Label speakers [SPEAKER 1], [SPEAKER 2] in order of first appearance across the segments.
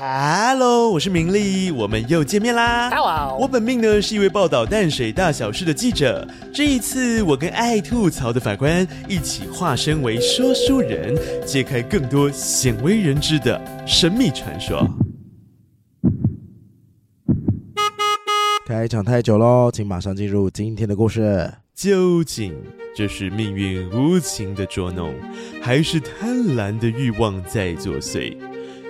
[SPEAKER 1] Hello，我是明丽，我们又见面啦。
[SPEAKER 2] Hello
[SPEAKER 1] 我本命呢是一位报道淡水大小事的记者。这一次，我跟爱吐槽的法官一起化身为说书人，揭开更多鲜为人知的神秘传说。
[SPEAKER 3] 开场太久喽，请马上进入今天的故事。
[SPEAKER 1] 究竟这是命运无情的捉弄，还是贪婪的欲望在作祟？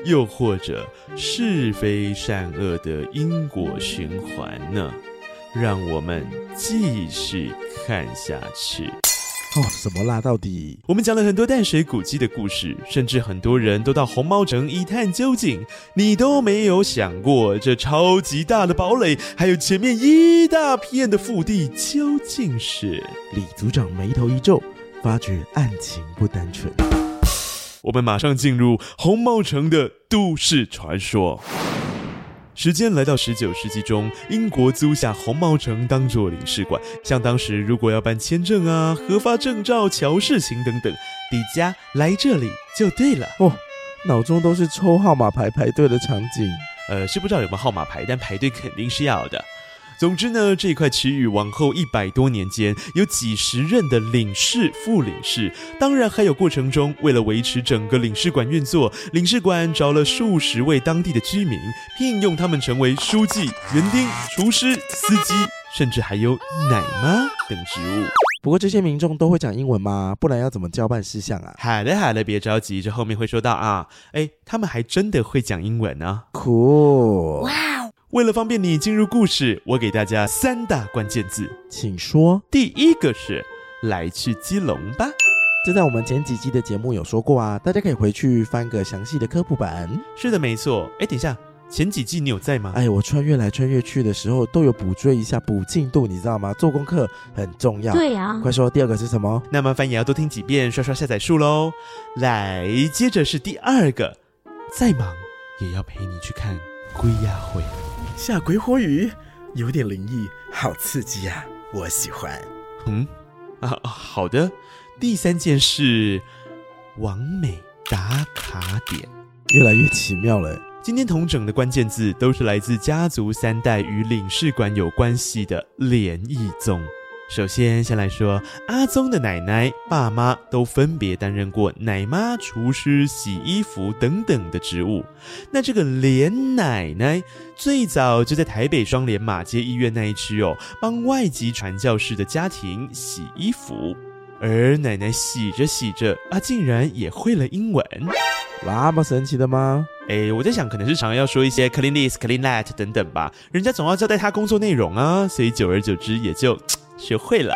[SPEAKER 1] 又或者是非善恶的因果循环呢？让我们继续看下去。
[SPEAKER 3] 哦，什么啦？到底？
[SPEAKER 1] 我们讲了很多淡水古迹的故事，甚至很多人都到红毛城一探究竟。你都没有想过，这超级大的堡垒，还有前面一大片的腹地，究竟是？
[SPEAKER 3] 李组长眉头一皱，发觉案情不单纯。
[SPEAKER 1] 我们马上进入红毛城的都市传说。时间来到十九世纪中，英国租下红毛城当做领事馆。像当时如果要办签证啊、核发证照、瞧事情等等，李家来这里就对了。
[SPEAKER 3] 哦，脑中都是抽号码牌排队的场景。
[SPEAKER 1] 呃，是不知道有没有号码牌，但排队肯定是要的。总之呢，这块区域往后一百多年间，有几十任的领事、副领事，当然还有过程中为了维持整个领事馆运作，领事馆找了数十位当地的居民，聘用他们成为书记、园丁、厨师、司机，甚至还有奶妈等职务。
[SPEAKER 3] 不过这些民众都会讲英文吗？不然要怎么交办事项啊？
[SPEAKER 1] 好了好了，别着急，这后面会说到啊。哎，他们还真的会讲英文呢、
[SPEAKER 3] 酷，
[SPEAKER 1] 为了方便你进入故事，我给大家三大关键字。
[SPEAKER 3] 请说。
[SPEAKER 1] 第一个是来去基隆吧。
[SPEAKER 3] 这在我们前几集的节目有说过啊，大家可以回去翻个详细的科普版。
[SPEAKER 1] 是的，没错。哎，等一下，前几季你有在吗？
[SPEAKER 3] 哎，我穿越来穿越去的时候都有补追一下补进度，你知道吗？做功课很重要。
[SPEAKER 4] 对呀、
[SPEAKER 3] 快说第二个是什么？
[SPEAKER 1] 那麻烦也要多听几遍，刷刷下载数喽。来，接着是第二个，再忙也要陪你去看龟鸭会。
[SPEAKER 3] 下鬼火雨，有点灵异，好刺激啊！我喜欢。
[SPEAKER 1] 嗯，啊，好的。第三件事，完美打卡点。
[SPEAKER 3] 越来越奇妙了。
[SPEAKER 1] 今天同整的关键字都是来自家族三代与领事馆有关系的联谊宗。首先，先来说阿宗的奶奶、爸妈都分别担任过奶妈、厨师、洗衣服等等的职务。那这个连奶奶最早就在台北双连马街医院那一区哦，帮外籍传教士的家庭洗衣服。而奶奶洗着洗着啊，竟然也会了英文。
[SPEAKER 3] 那么神奇的吗？
[SPEAKER 1] 哎，我在想，可能是常要说一些 clean this, clean that 等等吧，人家总要交代他工作内容啊，所以久而久之也就嘖学会了。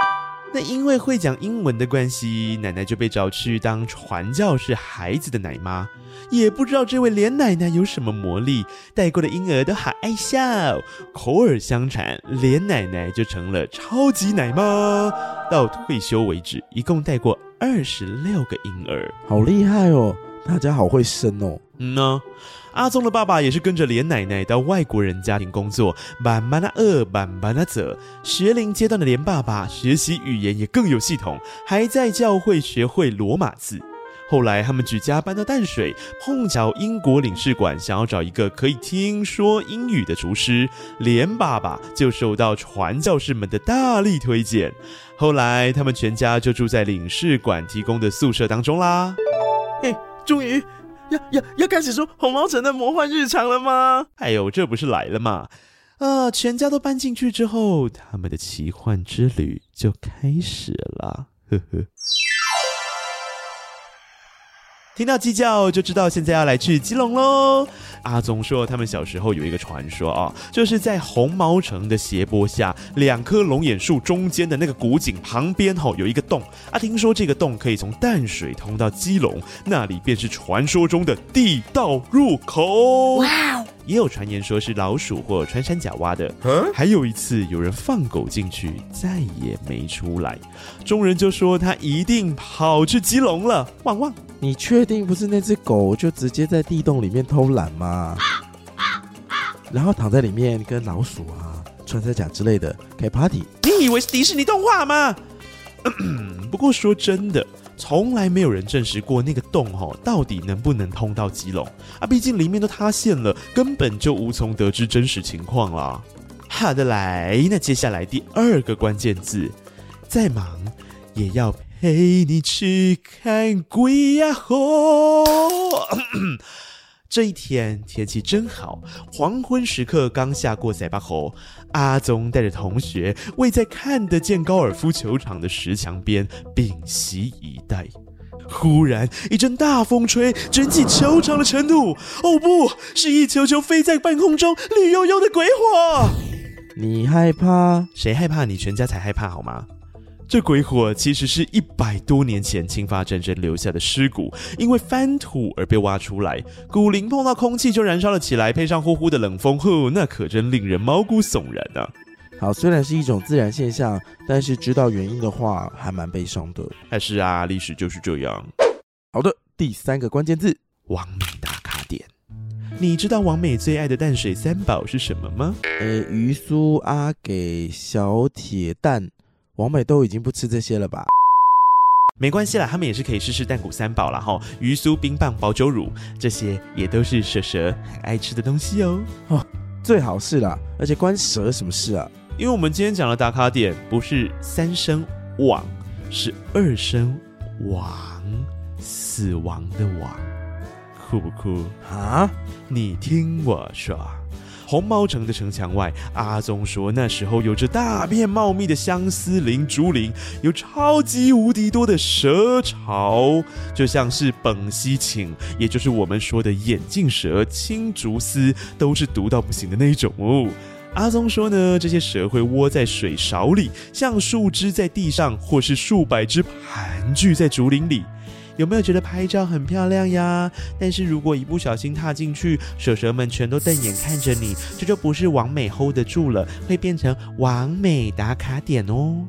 [SPEAKER 1] 那因为会讲英文的关系，奶奶就被找去当传教士孩子的奶妈。也不知道这位连奶奶有什么魔力，带过的婴儿都好爱笑。口耳相传，连奶奶就成了超级奶妈。到退休为止，一共带过二十六个婴儿。
[SPEAKER 3] 好厉害哦！大家好会生哦。
[SPEAKER 1] 嗯呢，阿宗的爸爸也是跟着连奶奶到外国人家庭工作，慢慢的饿，慢慢的走。学龄阶段的连爸爸学习语言也更有系统，还在教会学会罗马字。后来他们举家搬到淡水，碰巧英国领事馆想要找一个可以听说英语的厨师，连爸爸就受到传教士们的大力推荐。后来他们全家就住在领事馆提供的宿舍当中啦。
[SPEAKER 3] 嘿终于要要要开始说红毛城的魔幻日常了吗？
[SPEAKER 1] 哎呦，这不是来了吗？啊，全家都搬进去之后，他们的奇幻之旅就开始了。呵呵。听到鸡叫就知道现在要来去基隆喽。阿宗说，他们小时候有一个传说啊，就是在红毛城的斜坡下，两棵龙眼树中间的那个古井旁边吼、有一个洞啊。听说这个洞可以从淡水通到基隆，那里便是传说中的地道入口。
[SPEAKER 4] 哇哦，
[SPEAKER 1] 也有传言说是老鼠或穿山甲挖的。还有一次，有人放狗进去，再也没出来，众人就说他一定跑去基隆了。旺旺！
[SPEAKER 3] 你确定不是那只狗就直接在地洞里面偷懒吗？然后躺在里面跟老鼠啊、穿山甲之类的开 party。
[SPEAKER 1] 你以为是迪士尼动画吗？不过说真的，从来没有人证实过那个洞吼到底能不能通到基隆啊，毕竟里面都塌陷了，根本就无从得知真实情况啦。好的来，那接下来第二个关键字，再忙也要陪你去看鬼呀吼。这一天天气真好，黄昏时刻刚下过塞巴后，阿宗带着同学围在看得见高尔夫球场的石墙边屏息以待。忽然一阵大风吹，卷起球场的尘土。哦不，是一球球飞在半空中，绿油油的鬼火。
[SPEAKER 3] 你害怕？
[SPEAKER 1] 谁害怕？你全家才害怕好吗？这鬼火其实是一百多年前侵发战争留下的尸骨，因为翻土而被挖出来，骨龄碰到空气就燃烧了起来，配上呼呼的冷风，呵，那可真令人毛骨悚然啊！
[SPEAKER 3] 好，虽然是一种自然现象，但是知道原因的话，还蛮悲伤的。
[SPEAKER 1] 但是啊，历史就是这样。
[SPEAKER 3] 好的，第三个关键字，
[SPEAKER 1] 王美打卡点。你知道王美最爱的淡水三宝是什么吗？
[SPEAKER 3] 呃，鱼酥、阿给、小铁蛋。王美都已经不吃这些了吧？
[SPEAKER 1] 没关系啦，他们也是可以试试蛋谷三宝啦哈，鱼酥、冰棒、保酒乳，这些也都是蛇蛇很爱吃的东西哦。
[SPEAKER 3] 哦，最好是啦，而且关蛇什么事啊？
[SPEAKER 1] 因为我们今天讲的打卡点不是三声网，是二声王，死亡的王，酷不酷
[SPEAKER 3] 啊？
[SPEAKER 1] 你听我说。红毛城的城墙外，阿宗说那时候有着大片茂密的相思林、竹林，有超级无敌多的蛇巢，就像是本溪青，也就是我们说的眼镜蛇、青竹丝，都是毒到不行的那一种哦。阿宗说呢，这些蛇会窝在水勺里，像树枝在地上，或是数百只盘踞在竹林里。有没有觉得拍照很漂亮呀？但是如果一不小心踏进去，蛇蛇们全都瞪眼看着你，这就不是完美 hold 得住了，会变成完美打卡点哦。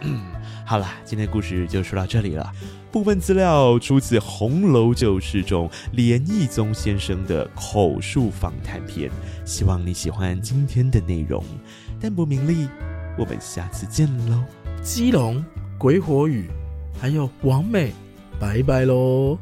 [SPEAKER 1] 好了，今天的故事就说到这里了。部分资料出自《红楼旧事》中连义宗先生的口述访谈篇，希望你喜欢今天的内容。但不名利，我们下次见喽。
[SPEAKER 3] 基隆鬼火雨。还有王美，拜拜喽。